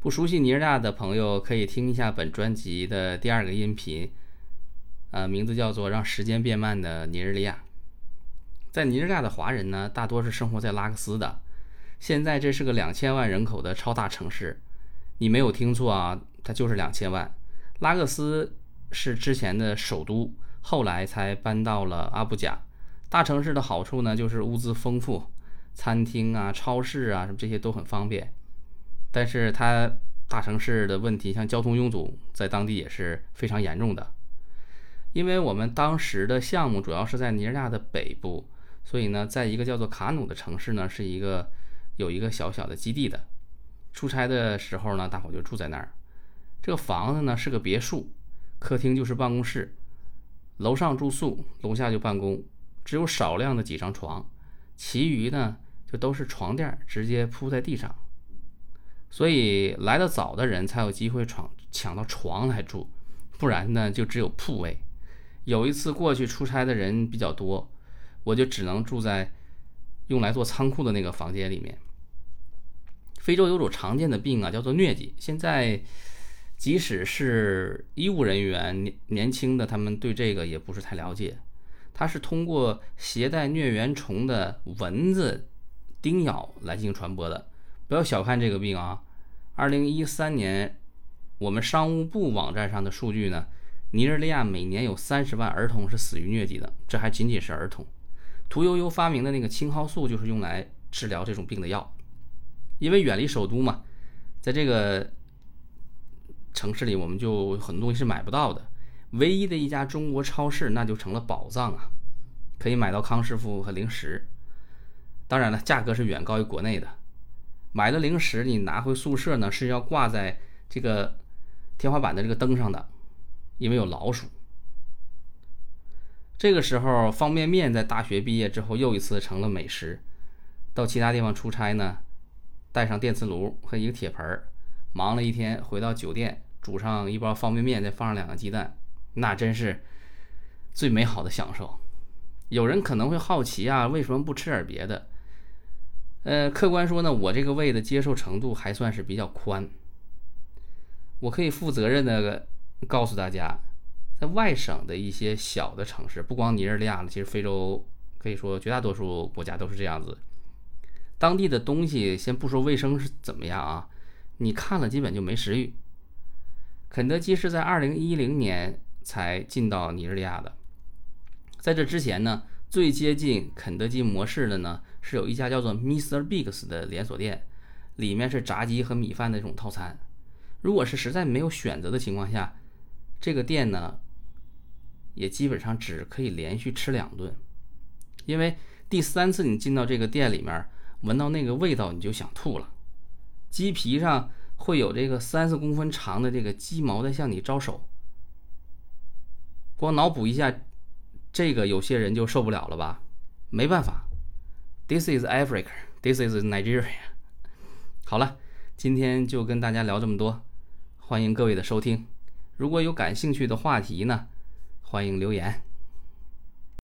不熟悉尼日利亚的朋友可以听一下本专辑的第二个音频，呃，名字叫做《让时间变慢的尼日利亚》。在尼日利亚的华人呢，大多是生活在拉各斯的。现在这是个两千万人口的超大城市，你没有听错啊，它就是两千万。拉各斯是之前的首都，后来才搬到了阿布贾。大城市的好处呢，就是物资丰富，餐厅啊、超市啊什么这些都很方便。但是它大城市的问题，像交通拥堵，在当地也是非常严重的。因为我们当时的项目主要是在尼日利亚的北部，所以呢，在一个叫做卡努的城市呢，是一个有一个小小的基地的。出差的时候呢，大伙就住在那儿。这个房子呢是个别墅，客厅就是办公室，楼上住宿，楼下就办公，只有少量的几张床，其余呢就都是床垫，直接铺在地上。所以来的早的人才有机会闯抢到床来住，不然呢就只有铺位。有一次过去出差的人比较多，我就只能住在用来做仓库的那个房间里面。非洲有种常见的病啊，叫做疟疾，现在。即使是医务人员年年轻的，他们对这个也不是太了解。它是通过携带疟原虫的蚊子叮咬来进行传播的。不要小看这个病啊！二零一三年，我们商务部网站上的数据呢，尼日利亚每年有三十万儿童是死于疟疾的，这还仅仅是儿童。屠呦呦发明的那个青蒿素就是用来治疗这种病的药。因为远离首都嘛，在这个。城市里我们就很多东西是买不到的，唯一的一家中国超市那就成了宝藏啊，可以买到康师傅和零食，当然了，价格是远高于国内的。买的零食你拿回宿舍呢是要挂在这个天花板的这个灯上的，因为有老鼠。这个时候方便面在大学毕业之后又一次成了美食，到其他地方出差呢，带上电磁炉和一个铁盆儿，忙了一天回到酒店。煮上一包方便面，再放上两个鸡蛋，那真是最美好的享受。有人可能会好奇啊，为什么不吃点别的？呃，客观说呢，我这个胃的接受程度还算是比较宽。我可以负责任的告诉大家，在外省的一些小的城市，不光尼日利亚了，其实非洲可以说绝大多数国家都是这样子。当地的东西，先不说卫生是怎么样啊，你看了基本就没食欲。肯德基是在二零一零年才进到尼日利亚的，在这之前呢，最接近肯德基模式的呢，是有一家叫做 Mr. Bigs 的连锁店，里面是炸鸡和米饭的这种套餐。如果是实在没有选择的情况下，这个店呢，也基本上只可以连续吃两顿，因为第三次你进到这个店里面，闻到那个味道你就想吐了，鸡皮上。会有这个三四公分长的这个鸡毛在向你招手，光脑补一下，这个有些人就受不了了吧？没办法，This is Africa, this is Nigeria。好了，今天就跟大家聊这么多，欢迎各位的收听。如果有感兴趣的话题呢，欢迎留言。